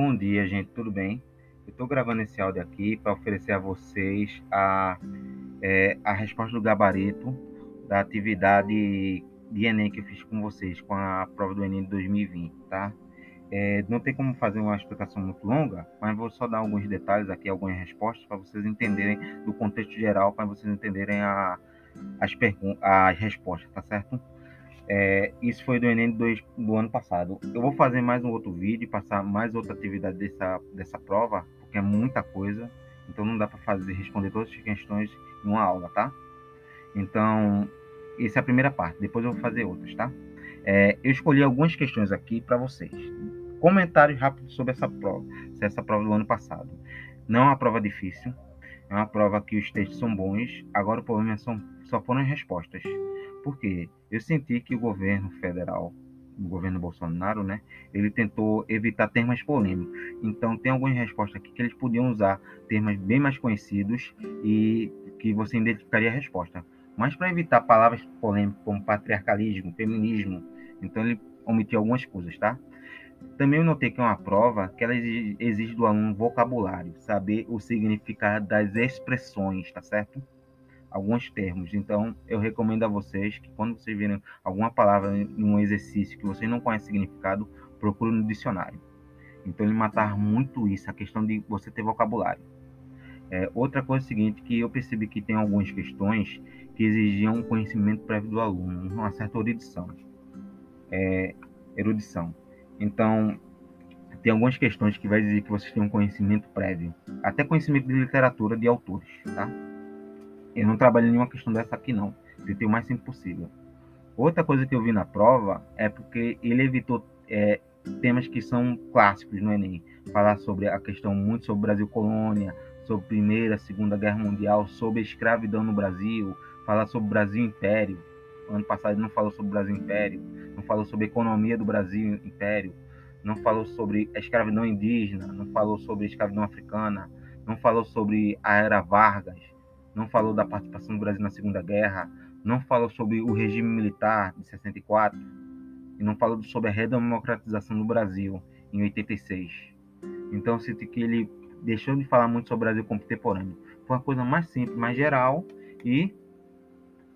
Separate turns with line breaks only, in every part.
Bom dia, gente, tudo bem? Eu estou gravando esse áudio aqui para oferecer a vocês a, é, a resposta do gabarito da atividade de Enem que eu fiz com vocês, com a prova do Enem de 2020, tá? É, não tem como fazer uma explicação muito longa, mas vou só dar alguns detalhes aqui, algumas respostas para vocês entenderem do contexto geral, para vocês entenderem a, as, as respostas, tá certo? É, isso foi do Enem do, ano passado. Eu vou fazer mais um outro vídeo, passar mais outra atividade dessa, dessa prova, porque é muita coisa. Então não dá para fazer responder todas as questões em uma aula, tá? Então, essa é a primeira parte. Depois eu vou fazer outras, tá? É, eu escolhi algumas questões aqui para vocês. Comentários rápidos sobre essa prova, essa prova do ano passado. Não é uma prova difícil, é uma prova que os textos são bons. Agora o problema são, só foram as respostas. Porque eu senti que o governo federal, o governo Bolsonaro, né, ele tentou evitar termos polêmicos. Então tem algumas respostas aqui que eles podiam usar termos bem mais conhecidos e que você identificaria a resposta. Mas para evitar palavras polêmicas como patriarcalismo, feminismo, então ele omitiu algumas coisas, tá? Também notei que é uma prova que ela exige do aluno vocabulário, saber o significado das expressões, tá certo? Alguns termos. Então, eu recomendo a vocês que quando vocês virem alguma palavra em um exercício que vocês não conhecem o significado, procure no dicionário. Então, ele matar muito isso, a questão de você ter vocabulário. É, outra coisa é seguinte, que eu percebi que tem algumas questões que exigiam um conhecimento prévio do aluno, uma certa erudição. É, erudição. Então, tem algumas questões que vai dizer que vocês têm um conhecimento prévio, até conhecimento de literatura de autores, tá? Eu não trabalhei nenhuma questão dessa aqui, não. Tentei o mais simples possível. Outra coisa que eu vi na prova é porque ele evitou é, temas que são clássicos no Enem. Falar sobre a questão muito sobre Brasil colônia, sobre Primeira, Segunda Guerra Mundial, sobre a escravidão no Brasil, falar sobre Brasil Império. Ano passado ele não falou sobre Brasil Império, não falou sobre economia do Brasil Império, não falou sobre a escravidão indígena, não falou sobre a escravidão africana, não falou sobre a era Vargas, não falou da participação do Brasil na Segunda Guerra, não falou sobre o regime militar de 64 e não falou sobre a redemocratização do Brasil em 86. Então eu sinto que ele deixou de falar muito sobre o Brasil contemporâneo. Foi uma coisa mais simples, mais geral e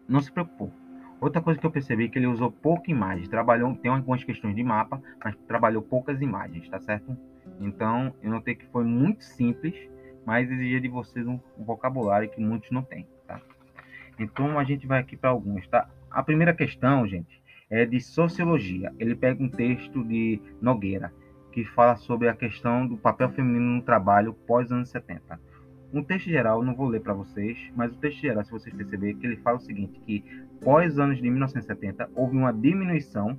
não se preocupou. Outra coisa que eu percebi é que ele usou pouca imagem, trabalhou, tem algumas questões de mapa, mas trabalhou poucas imagens, tá certo? Então, eu notei que foi muito simples mas exigia de vocês um, vocabulário que muitos não têm, tá? Então a gente vai aqui para alguns, tá? A primeira questão, gente, é de sociologia. Ele pega um texto de Nogueira que fala sobre a questão do papel feminino no trabalho pós anos 70. Um texto geral, não vou ler para vocês, mas o texto geral, se vocês perceberem, que ele fala o seguinte, que pós anos de 1970 houve uma diminuição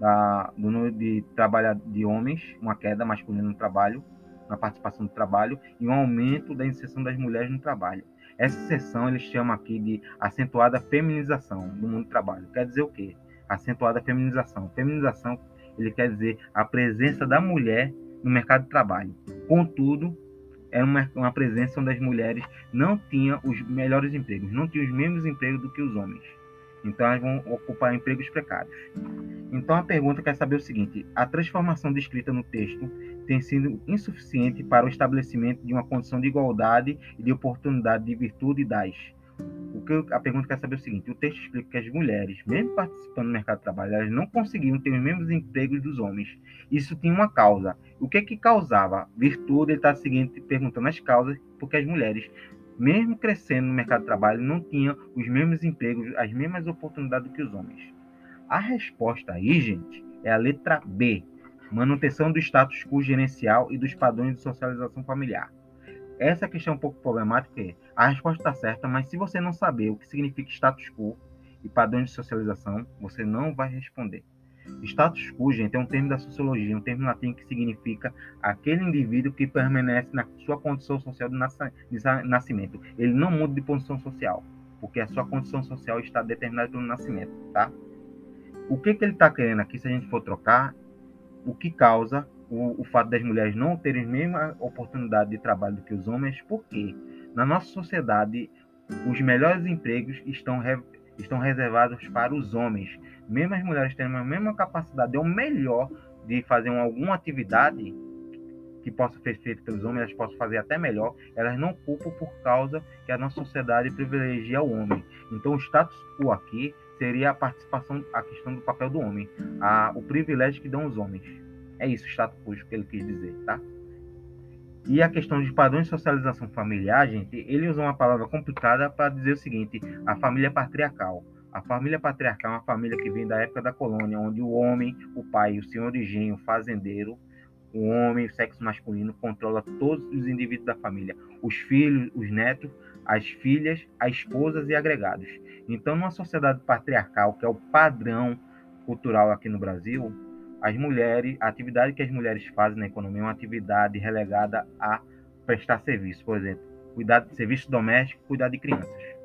da, do número de trabalho de homens, uma queda masculina no trabalho, na participação do trabalho e um aumento da inserção das mulheres no trabalho. Essa seção eles chamam aqui de acentuada feminização do mundo do trabalho. Quer dizer o quê? Acentuada feminização. Feminização ele quer dizer a presença da mulher no mercado de trabalho. Contudo, era uma, uma presença onde as mulheres não tinham os melhores empregos, não tinham os mesmos empregos do que os homens. Então elas vão ocupar empregos precários. Então a pergunta quer saber o seguinte: a transformação descrita no texto tem sido insuficiente para o estabelecimento de uma condição de igualdade e de oportunidade de virtude das. O que a pergunta quer saber é o seguinte: o texto explica que as mulheres, mesmo participando do mercado de trabalho, elas não conseguiam ter os mesmos empregos dos homens. Isso tinha uma causa. O que que causava? Virtude, ele está seguinte perguntando as causas, porque as mulheres, mesmo crescendo no mercado de trabalho, não tinham os mesmos empregos, as mesmas oportunidades que os homens. A resposta aí, gente, é a letra B, manutenção do status quo gerencial e dos padrões de socialização familiar. Essa questão é um pouco problemática. É, a resposta está certa, mas se você não saber o que significa status quo e padrões de socialização, você não vai responder. Status quo, gente, é um termo da sociologia, um termo latim que significa aquele indivíduo que permanece na sua condição social de nascimento. Ele não muda de posição social, porque a sua condição social está determinada pelo nascimento, tá? O que, que ele está querendo aqui, se a gente for trocar, o que causa o, o, fato das mulheres não terem a mesma oportunidade de trabalho do que os homens, porque na nossa sociedade os melhores empregos estão, re, estão reservados para os homens. Mesmo as mulheres tendo a mesma capacidade ou melhor de fazer uma, alguma atividade, que possa ser feito pelos homens, elas possam fazer até melhor, elas não culpam por causa que a nossa sociedade privilegia o homem. Então, o status quo aqui seria a participação, a questão do papel do homem, a, o privilégio que dão os homens. É isso, o status quo que ele quis dizer, tá? E a questão de padrões de socialização familiar, gente, ele usa uma palavra complicada para dizer o seguinte: a família patriarcal. A família patriarcal é uma família que vem da época da colônia, onde o homem, o pai, o senhor de engenho, o fazendeiro, o homem, o sexo masculino, controla todos os indivíduos da família, os filhos, os netos, as filhas, as esposas e agregados. Então, numa sociedade patriarcal, que é o padrão cultural aqui no Brasil, as mulheres, a atividade que as mulheres fazem na economia é uma atividade relegada a prestar serviço, por exemplo, cuidar de serviço doméstico, cuidar de crianças.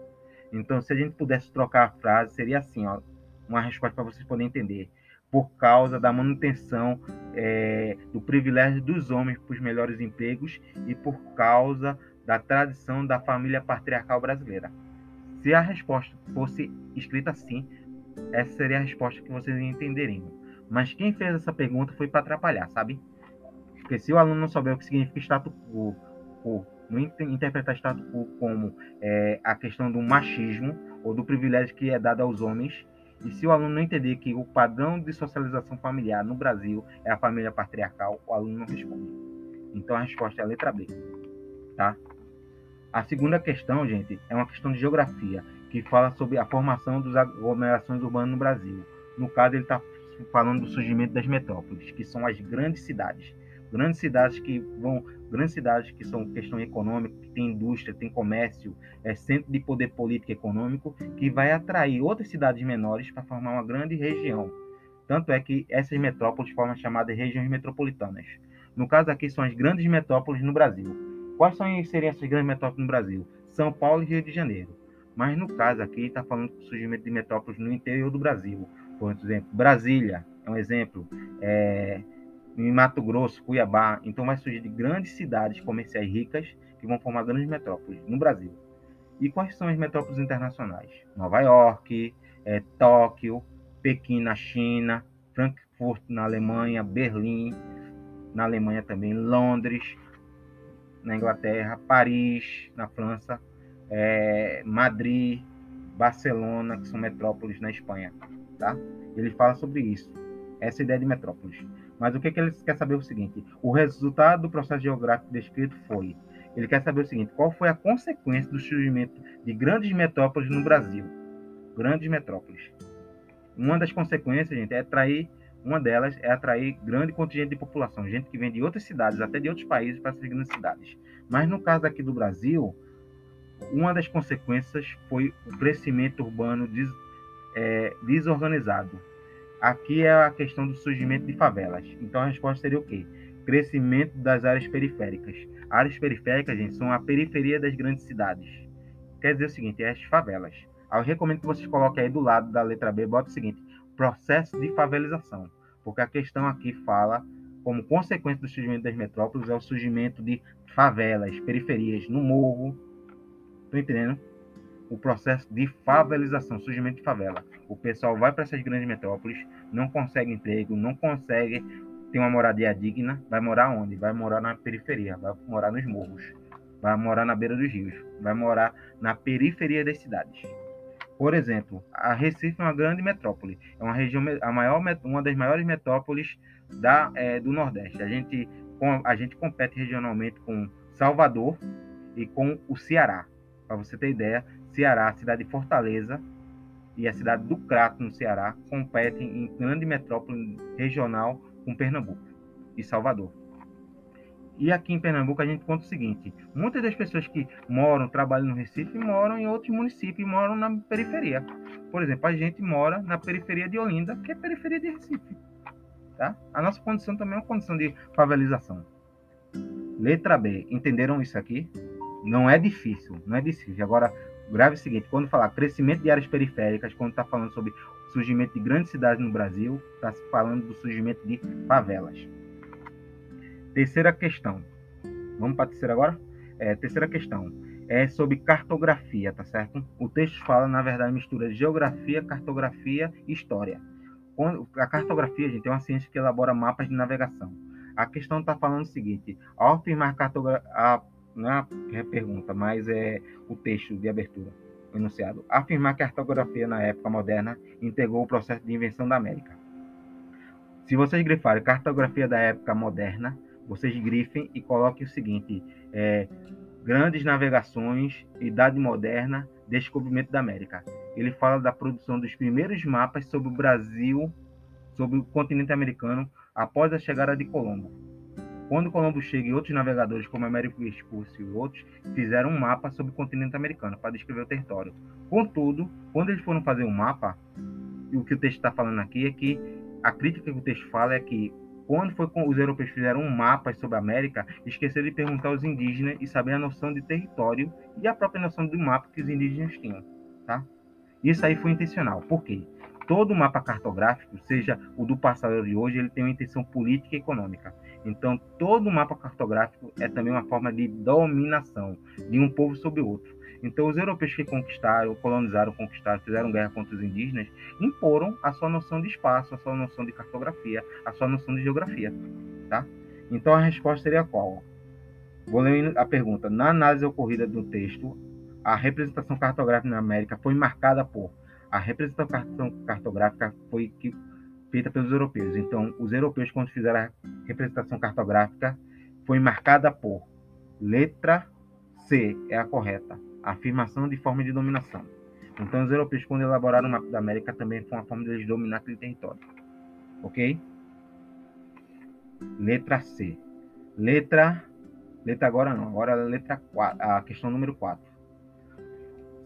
Então, se a gente pudesse trocar a frase, seria assim, ó, uma resposta para vocês poderem entender. Por causa da manutenção é, do privilégio dos homens para os melhores empregos e por causa da tradição da família patriarcal brasileira. Se a resposta fosse escrita assim, essa seria a resposta que vocês entenderiam. Mas quem fez essa pergunta foi para atrapalhar, sabe? Porque se o aluno não souber o que significa status quo, ou não interpretar status quo como é, a questão do machismo ou do privilégio que é dado aos homens, e se o aluno não entender que o padrão de socialização familiar no Brasil é a família patriarcal, o aluno não responde. Então a resposta é a letra B, tá? A segunda questão, gente, é uma questão de geografia, que fala sobre a formação das aglomerações urbanas no Brasil. No caso, ele está falando do surgimento das metrópoles, que são as grandes cidades. Grandes cidades que vão, grandes cidades que são questão econômica, que tem indústria, tem comércio, é centro de poder político e econômico, que vai atrair outras cidades menores para formar uma grande região. Tanto é que essas metrópoles formam as chamadas regiões metropolitanas. No caso aqui são as grandes metrópoles no Brasil. Quais são, seriam essas grandes metrópoles no Brasil? São Paulo e Rio de Janeiro. Mas no caso aqui está falando do surgimento de metrópoles no interior do Brasil, por exemplo, Brasília é um exemplo, é, em Mato Grosso, Cuiabá. Então vai surgir de grandes cidades comerciais ricas que vão formar grandes metrópoles no Brasil. E quais são as metrópoles internacionais? Nova York, é, Tóquio, Pequim na China, Frankfurt na Alemanha, Berlim na Alemanha também, Londres na Inglaterra, Paris na França, é, Madrid, Barcelona, que são metrópoles na Espanha tá? Ele fala sobre isso, essa ideia de metrópoles. Mas o que, que ele quer saber é o seguinte: o resultado do processo geográfico descrito foi. Ele quer saber o seguinte: qual foi a consequência do surgimento de grandes metrópoles no Brasil? Grandes metrópoles. Uma das consequências, gente, é atrair. Uma delas é atrair grande contingente de população, gente que vem de outras cidades, até de outros países, para essas grandes cidades. Mas no caso aqui do Brasil, uma das consequências foi o crescimento urbano é, desorganizado. Aqui é a questão do surgimento de favelas. Então a resposta seria o quê? Crescimento das áreas periféricas. Áreas periféricas, gente, são a periferia das grandes cidades. Quer dizer o seguinte, é as favelas. Eu recomendo que vocês coloquem aí do lado da letra B, bota o seguinte, processo de favelização. Porque a questão aqui fala, como consequência do surgimento das metrópoles, é o surgimento de favelas, periferias, no morro. Estão entendendo? o processo de favelização, surgimento de favela. O pessoal vai para essas grandes metrópoles, não consegue emprego, não consegue ter uma moradia digna, vai morar onde? Vai morar na periferia, vai morar nos morros, vai morar na beira dos rios, vai morar na periferia das cidades. Por exemplo, a Recife é uma grande metrópole, é uma região, a maior, uma das maiores metrópoles da, é, do Nordeste. A gente, a gente compete regionalmente com Salvador e com o Ceará. Para você ter ideia, Ceará, a cidade de Fortaleza e a cidade do Crato, no Ceará, competem em grande metrópole regional com Pernambuco e Salvador. E aqui em Pernambuco a gente conta o seguinte: muitas das pessoas que moram, trabalham no Recife, moram em outros municípios, moram na periferia. Por exemplo, a gente mora na periferia de Olinda, que é periferia de Recife. Tá? A nossa condição também é uma condição de favelização. Letra B. Entenderam isso aqui? Não é difícil, não é difícil. Agora, grave o seguinte: quando falar crescimento de áreas periféricas, quando está falando sobre surgimento de grandes cidades no Brasil, está falando do surgimento de favelas. Terceira questão. Vamos para a terceira agora? É, terceira questão é sobre cartografia, tá certo? O texto fala, na verdade, mistura de geografia, cartografia e história. A cartografia, gente, é uma ciência que elabora mapas de navegação. A questão está falando o seguinte: ao afirmar cartografia, não é a pergunta, mas é o texto de abertura, enunciado. Afirmar que a cartografia na época moderna integrou o processo de invenção da América. Se vocês grifarem cartografia da época moderna, vocês grifem e coloquem o seguinte: é, grandes navegações, idade moderna, descobrimento da América. Ele fala da produção dos primeiros mapas sobre o Brasil, sobre o continente americano, após a chegada de Colombo. Quando Colombo chega e outros navegadores, como Américo Vespucci e outros, fizeram um mapa sobre o continente americano para descrever o território. Contudo, quando eles foram fazer um mapa, o que o texto está falando aqui é que a crítica que o texto fala é que quando foi com os europeus fizeram um mapa sobre a América, esqueceram de perguntar aos indígenas e saber a noção de território e a própria noção do mapa que os indígenas tinham, tá? Isso aí foi intencional. Por quê? Todo mapa cartográfico, seja o do passado ou de hoje, ele tem uma intenção política e econômica. Então, todo mapa cartográfico é também uma forma de dominação de um povo sobre outro. Então, os europeus que conquistaram, colonizaram, conquistaram, fizeram guerra contra os indígenas, imporam a sua noção de espaço, a sua noção de cartografia, a sua noção de geografia, tá? Então, a resposta seria qual? Vou ler a pergunta. Na análise ocorrida do texto, a representação cartográfica na América foi marcada por a representação cartográfica foi feita pelos europeus. Então, os europeus, quando fizeram a representação cartográfica, foi marcada por letra C, é a correta afirmação de forma de dominação. Então, os europeus, quando elaboraram o mapa da América, também foi uma forma de eles dominar aquele território. Ok? Letra C. Letra. Letra agora não, agora letra 4, a questão número 4.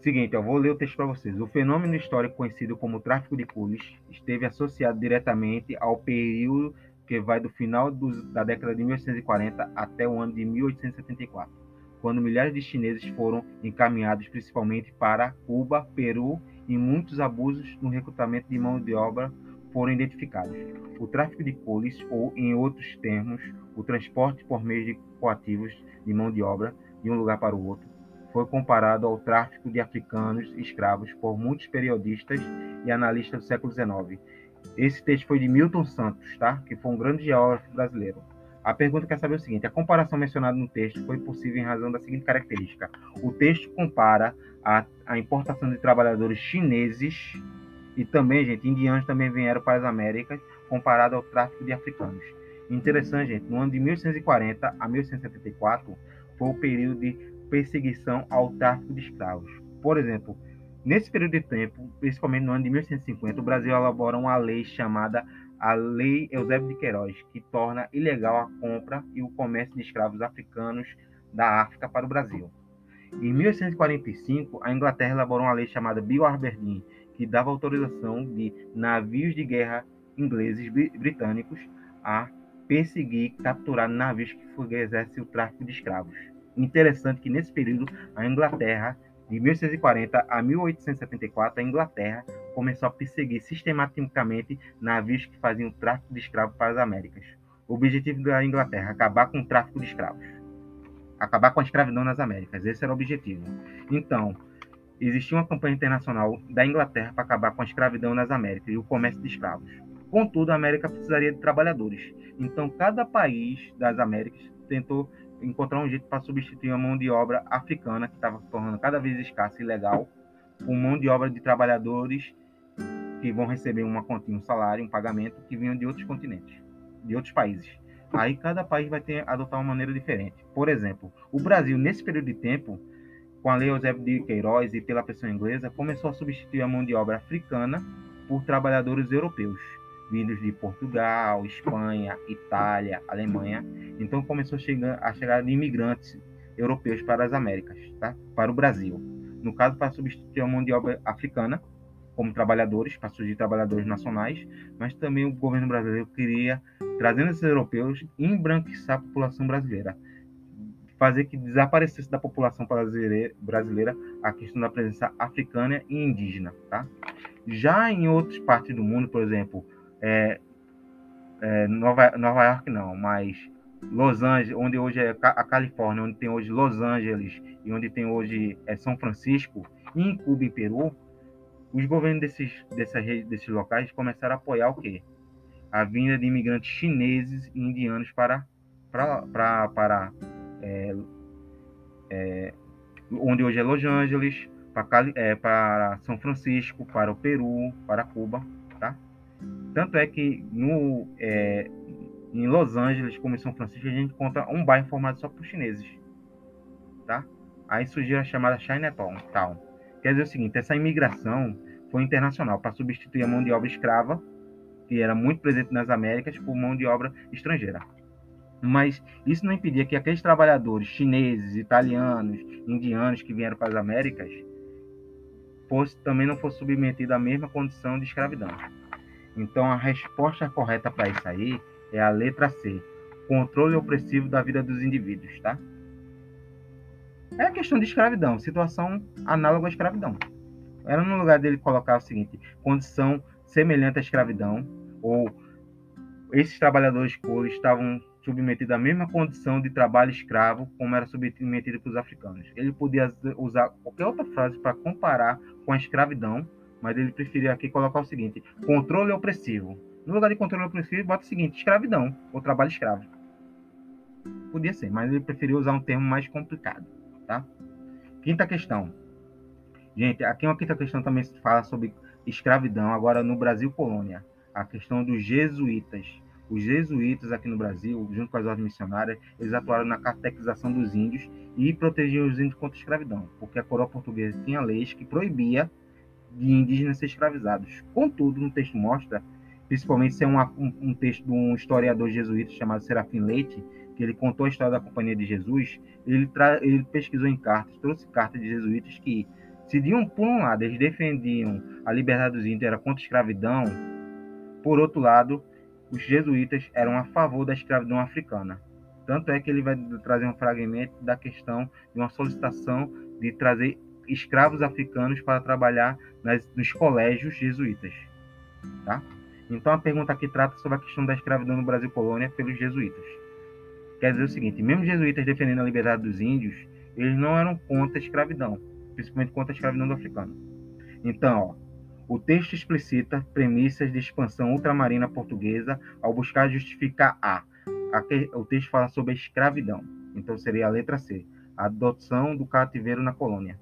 Seguinte, eu vou ler o texto para vocês. O fenômeno histórico conhecido como tráfico de coolies esteve associado diretamente ao período que vai do final dos, da década de 1840 até o ano de 1874 quando milhares de chineses foram encaminhados principalmente para Cuba, Peru e muitos abusos no recrutamento de mão de obra foram identificados. O tráfico de coles, ou em outros termos, o transporte por meio de coativos de mão de obra de um lugar para o outro, foi comparado ao tráfico de africanos escravos por muitos periodistas e analistas do século XIX. Esse texto foi de Milton Santos, tá? que foi um grande geógrafo brasileiro. A pergunta quer saber o seguinte: a comparação mencionada no texto foi possível em razão da seguinte característica. O texto compara a, a importação de trabalhadores chineses e também, gente, indianos também vieram para as Américas, comparado ao tráfico de africanos. Interessante, gente, no ano de 1840 a 1874 foi o período de perseguição ao tráfico de escravos. Por exemplo, nesse período de tempo, principalmente no ano de 1850, o Brasil elabora uma lei chamada a Lei Eusébio de Queiroz, que torna ilegal a compra e o comércio de escravos africanos da África para o Brasil. Em 1845, a Inglaterra elaborou uma lei chamada Bill Aberdeen, que dava autorização de navios de guerra ingleses britânicos a perseguir e capturar navios que fizessem o tráfico de escravos. Interessante que nesse período a Inglaterra de 1840 a 1874, a Inglaterra começou a perseguir sistematicamente navios que faziam tráfico de escravos para as Américas. O objetivo da Inglaterra acabar com o tráfico de escravos, acabar com a escravidão nas Américas. Esse era o objetivo. Então, existia uma campanha internacional da Inglaterra para acabar com a escravidão nas Américas e o comércio de escravos. Contudo, a América precisaria de trabalhadores. Então, cada país das Américas tentou encontrar um jeito para substituir a mão de obra africana, que estava tornando cada vez escassa e ilegal, com mão de obra de trabalhadores que vão receber uma continha, um salário, um pagamento que vinham de outros continentes, de outros países. Aí cada país vai ter adotar uma maneira diferente. Por exemplo, o Brasil nesse período de tempo, com a lei Eusébio de Queiroz e pela pressão inglesa, começou a substituir a mão de obra africana por trabalhadores europeus vindos de Portugal, Espanha, Itália, Alemanha. Então começou a chegar, a chegar de imigrantes europeus para as Américas, tá? para o Brasil. No caso, para substituir a mão de obra africana como trabalhadores, para surgir trabalhadores nacionais, mas também o governo brasileiro queria, trazendo esses europeus, embranquiçar a população brasileira, fazer que desaparecesse da população brasileira a questão da presença africana e indígena. Tá? Já em outras partes do mundo, por exemplo, é, é, Nova, Nova York não, mas Los Angeles, onde hoje é a Califórnia, onde tem hoje Los Angeles e onde tem hoje é São Francisco, e em Cuba e Peru, os governos desses, dessa, desses locais começaram a apoiar o quê? a vinda de imigrantes chineses e indianos para, para, para, para é, é, onde hoje é Los Angeles, para, é, para São Francisco, para o Peru, para Cuba, tá? Tanto é que no, é, em Los Angeles, como em São Francisco, a gente encontra um bairro formado só por chineses, tá? Aí surgiu a chamada Chinatown. Quer dizer o seguinte, essa imigração foi internacional para substituir a mão de obra escrava, que era muito presente nas Américas, por mão de obra estrangeira. Mas isso não impedia que aqueles trabalhadores chineses, italianos, indianos que vieram para as Américas fosse, também não fosse submetido à mesma condição de escravidão. Então a resposta correta para isso aí é a letra C, controle opressivo da vida dos indivíduos, tá? É a questão de escravidão, situação análoga à escravidão. Era no lugar dele colocar o seguinte: condição semelhante à escravidão, ou esses trabalhadores cores estavam submetidos à mesma condição de trabalho escravo como era submetido para os africanos. Ele podia usar qualquer outra frase para comparar com a escravidão, mas ele preferia aqui colocar o seguinte: controle opressivo. No lugar de controle opressivo, bota o seguinte: escravidão ou trabalho escravo. Podia ser, mas ele preferiu usar um termo mais complicado tá? Quinta questão. Gente, aqui uma quinta questão também se fala sobre escravidão, agora no Brasil colônia. A questão dos jesuítas. Os jesuítas aqui no Brasil, junto com as ordens missionárias, eles atuaram na catequização dos índios e protegiam os índios contra a escravidão, porque a coroa portuguesa tinha leis que proibia de indígenas ser escravizados. Contudo, no texto mostra, principalmente se é um, um, texto de um historiador jesuíta chamado Serafim Leite, que ele contou a história da Companhia de Jesus, ele, ele pesquisou em cartas, trouxe cartas de jesuítas que, se de um, por um lado eles defendiam a liberdade dos índios, era contra a escravidão, por outro lado, os jesuítas eram a favor da escravidão africana. Tanto é que ele vai trazer um fragmento da questão de uma solicitação de trazer escravos africanos para trabalhar nas, nos colégios jesuítas. Tá? Então a pergunta aqui trata sobre a questão da escravidão no Brasil colônia pelos jesuítas. Quer dizer o seguinte: mesmo jesuítas defendendo a liberdade dos índios, eles não eram contra a escravidão, principalmente contra a escravidão do africano. Então, ó, o texto explicita premissas de expansão ultramarina portuguesa ao buscar justificar a. Aqui, o texto fala sobre a escravidão. Então seria a letra C, a adoção do cativeiro na colônia.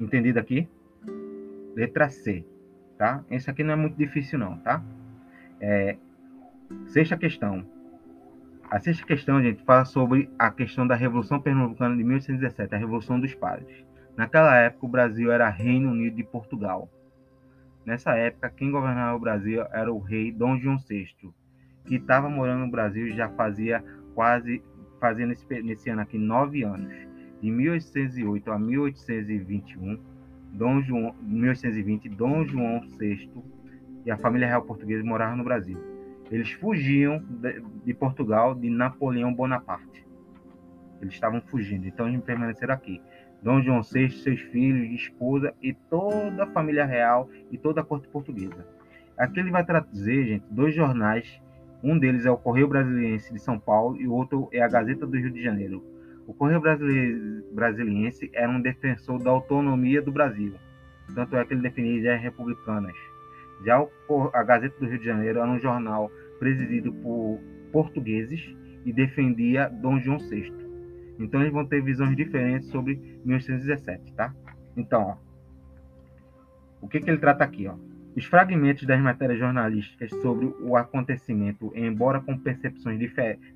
Entendido aqui? Letra C, tá? Esse aqui não é muito difícil não, tá? É, sexta questão. A sexta questão, gente, fala sobre a questão da Revolução Pernambucana de 1817, a Revolução dos Padres. Naquela época, o Brasil era Reino Unido de Portugal. Nessa época, quem governava o Brasil era o rei Dom João VI, que estava morando no Brasil já fazia quase, fazendo nesse, nesse ano aqui, nove anos. De 1808 a 1821, Dom João, 1820, Dom João VI e a família real portuguesa moravam no Brasil. Eles fugiam de, Portugal de Napoleão Bonaparte. Eles estavam fugindo, então eles permaneceram aqui. Dom João VI, seus filhos, esposa e toda a família real e toda a corte portuguesa. Aqui ele vai trazer, gente, dois jornais. Um deles é o Correio Brasiliense de São Paulo e o outro é a Gazeta do Rio de Janeiro. O Correio Brasiliense era um defensor da autonomia do Brasil. Tanto é que ele definia ideias republicanas. Já a Gazeta do Rio de Janeiro era um jornal presidido por portugueses e defendia Dom João VI. Então eles vão ter visões diferentes sobre 1817, tá? Então, ó, o que, que ele trata aqui, ó? Os fragmentos das matérias jornalísticas sobre o acontecimento, embora com percepções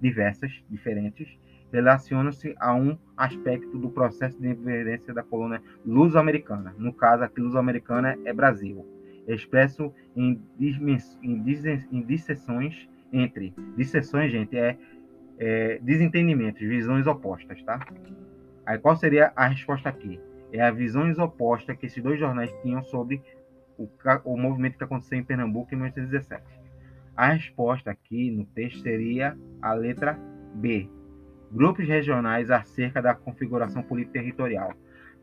diversas, diferentes, relacionam-se a um aspecto do processo de independência da colônia luso-americana. No caso, aqui luso-americana é Brasil expresso em, em, em dissessões entre. Dissessões, gente, é, é desentendimentos, visões opostas, tá? Aí qual seria a resposta aqui? É a visões opostas que esses dois jornais tinham sobre o, o movimento que aconteceu em Pernambuco em 1917. A resposta aqui no texto seria a letra B. Grupos regionais acerca da configuração política territorial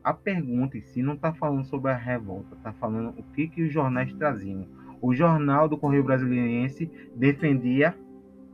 a pergunta em si não está falando sobre a revolta, está falando o que, que os jornais traziam. O jornal do Correio Brasiliense defendia,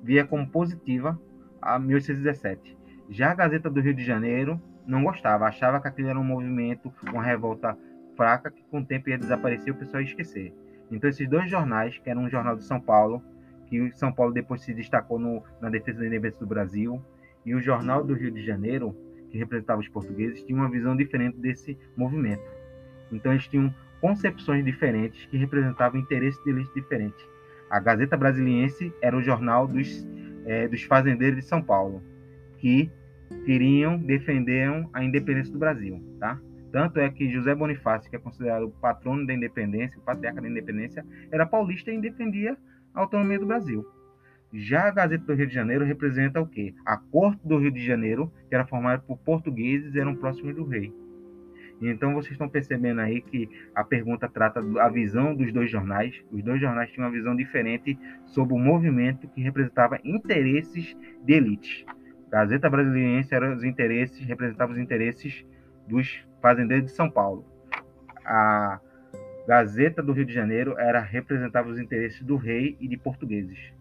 via como positiva a 1817. Já a Gazeta do Rio de Janeiro não gostava, achava que aquilo era um movimento, uma revolta fraca que com o tempo ia desaparecer e o pessoal ia esquecer. Então esses dois jornais, que eram um jornal de São Paulo, que São Paulo depois se destacou no, na defesa da independência do Brasil, e o Jornal do Rio de Janeiro, que representava os portugueses, tinha uma visão diferente desse movimento. Então eles tinham concepções diferentes que representavam interesses diferentes. A Gazeta Brasiliense era o jornal dos, é, dos fazendeiros de São Paulo, que queriam, defenderam a independência do Brasil, tá? Tanto é que José Bonifácio, que é considerado o patrono da independência, o patriarca da independência, era paulista e defendia a autonomia do Brasil. Já a Gazeta do Rio de Janeiro representa o quê? A corte do Rio de Janeiro, que era formada por portugueses eram próximos do rei. Então vocês estão percebendo aí que a pergunta trata a visão dos dois jornais. Os dois jornais tinham uma visão diferente sobre o movimento que representava interesses de elite. A Gazeta Brasiliense era os interesses, representava os interesses dos fazendeiros de São Paulo. A Gazeta do Rio de Janeiro era representava os interesses do rei e de portugueses?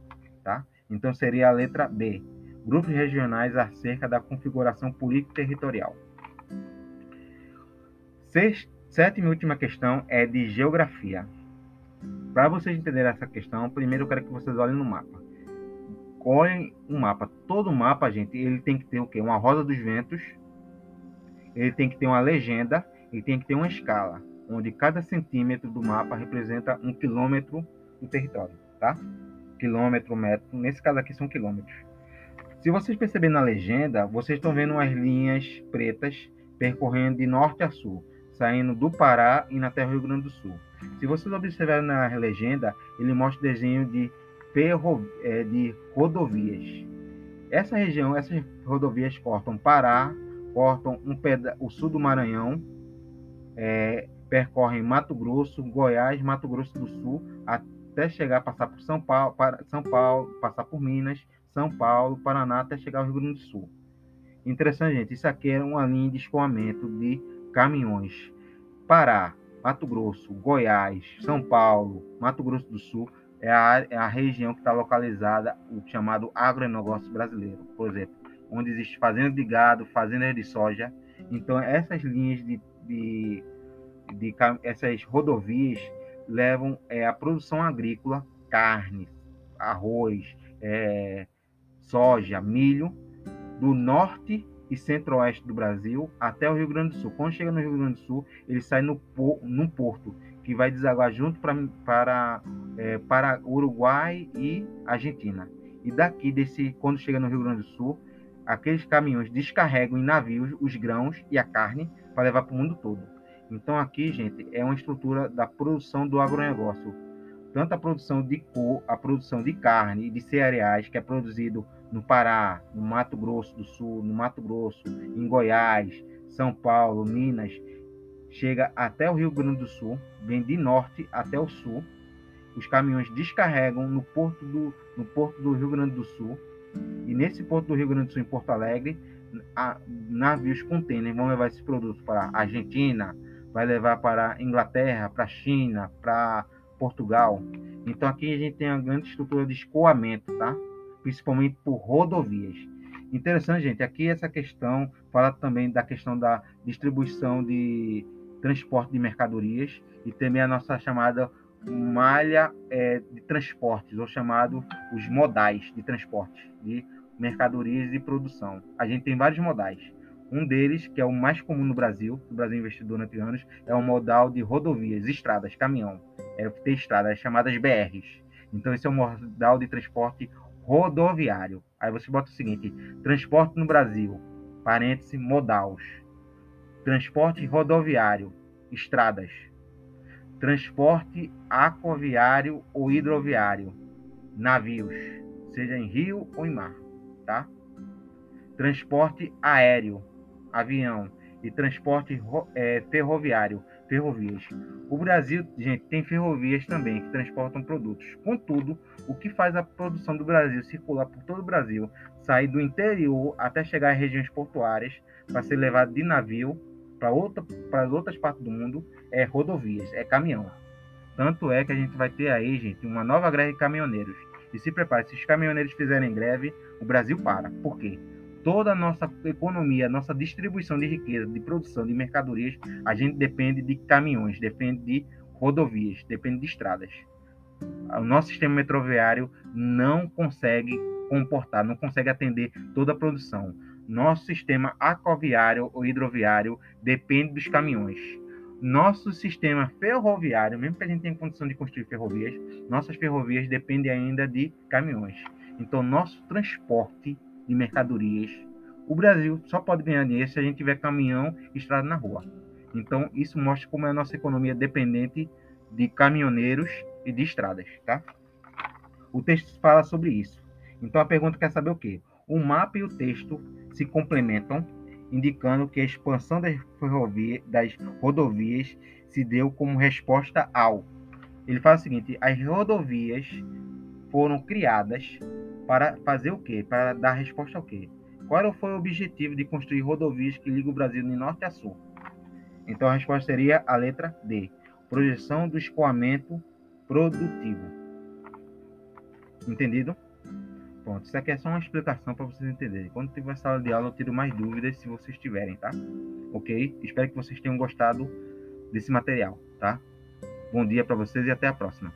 Então seria a letra B. Grupos regionais acerca da configuração político-territorial. Sétima e última questão é de geografia. Para vocês entenderem essa questão, primeiro eu quero que vocês olhem no mapa. Olhem o mapa. Todo mapa, gente, ele tem que ter o quê? Uma roda dos ventos, ele tem que ter uma legenda, ele tem que ter uma escala onde cada centímetro do mapa representa um quilômetro do território, tá? Quilômetro, metro, nesse caso aqui são quilômetros. Se vocês perceberem na legenda, vocês estão vendo as linhas pretas percorrendo de norte a sul, saindo do Pará e na terra do Rio Grande do Sul. Se vocês observarem na legenda, ele mostra o desenho de, ferro, é, de rodovias. Essa região, essas rodovias cortam Pará, cortam um peda o sul do Maranhão, é, percorrem Mato Grosso, Goiás, Mato Grosso do Sul, até chegar a passar por São Paulo, para São Paulo, passar por Minas, São Paulo, Paraná, até chegar ao Rio Grande do Sul. Interessante, gente. Isso aqui é uma linha de escoamento de caminhões. Pará, Mato Grosso, Goiás, São Paulo, Mato Grosso do Sul é a, é a região que está localizada o chamado agronegócio brasileiro, por exemplo, onde existe fazenda de gado, fazenda de soja. Então essas linhas de, de de essas rodovias levam é, a produção agrícola, carne, arroz, é, soja, milho, do norte e centro-oeste do Brasil até o Rio Grande do Sul. Quando chega no Rio Grande do Sul, ele sai no, num porto que vai desaguar junto pra, para, é, para Uruguai e Argentina. E daqui, desse, quando chega no Rio Grande do Sul, aqueles caminhões descarregam em navios os grãos e a carne para levar para o mundo todo. Então aqui, gente, é uma estrutura da produção do agronegócio. Tanto a produção de cor, a produção de carne e de cereais, que é produzido no Pará, no Mato Grosso do Sul, no Mato Grosso, em Goiás, São Paulo, Minas, chega até o Rio Grande do Sul, vem de norte até o sul. Os caminhões descarregam no porto do, no porto do Rio Grande do Sul. E nesse porto do Rio Grande do Sul, em Porto Alegre, a, navios contêineres vão levar esses produtos para a Argentina, vai levar para Inglaterra, para China, para Portugal. Então aqui a gente tem uma grande estrutura de escoamento, tá? Principalmente por rodovias. Interessante, gente, aqui essa questão fala também da questão da distribuição de transporte de mercadorias e também a nossa chamada malha é, de transportes, ou chamado os modais de transporte de mercadorias e produção. A gente tem vários modais. Um deles, que é o mais comum no Brasil, o Brasil investiu durante anos, é o modal de rodovias, estradas, caminhão. É ter estradas chamadas BRs. Então, esse é o modal de transporte rodoviário. Aí você bota o seguinte: transporte no Brasil, parêntese, modaus. Transporte rodoviário, estradas. Transporte aquaviário ou hidroviário, navios, seja em rio ou em mar, tá? Transporte aéreo, avião e transporte é, ferroviário, ferrovias. O Brasil, gente, tem ferrovias também que transportam produtos. Contudo, o que faz a produção do Brasil circular por todo o Brasil, sair do interior até chegar às regiões portuárias para ser levado de navio para outra, para as outras partes do mundo, é rodovias, é caminhão. Tanto é que a gente vai ter aí, gente, uma nova greve de caminhoneiros. E se prepare, se os caminhoneiros fizerem greve, o Brasil para. Por quê? Toda a nossa economia, nossa distribuição de riqueza, de produção de mercadorias, a gente depende de caminhões, depende de rodovias, depende de estradas. O nosso sistema metroviário não consegue comportar, não consegue atender toda a produção. Nosso sistema aquaviário ou hidroviário depende dos caminhões. Nosso sistema ferroviário, mesmo que a gente tenha condição de construir ferrovias, nossas ferrovias dependem ainda de caminhões. Então, nosso transporte de mercadorias, o Brasil só pode ganhar dinheiro se a gente tiver caminhão e estrada na rua. Então, isso mostra como é a nossa economia dependente de caminhoneiros e de estradas, tá? O texto fala sobre isso. Então, a pergunta quer saber o quê? O mapa e o texto se complementam, indicando que a expansão das, ferrovias, das rodovias se deu como resposta ao. Ele fala o seguinte: as rodovias foram criadas para fazer o quê? Para dar resposta ao quê? Qual foi o objetivo de construir rodovias que ligam o Brasil de norte a sul? Então a resposta seria a letra D. Projeção do escoamento produtivo. Entendido? Pronto, isso aqui é só uma explicação para vocês entenderem. Quando tiver sala de aula, eu tiro mais dúvidas se vocês tiverem, tá? Ok? Espero que vocês tenham gostado desse material, tá? Bom dia para vocês e até a próxima.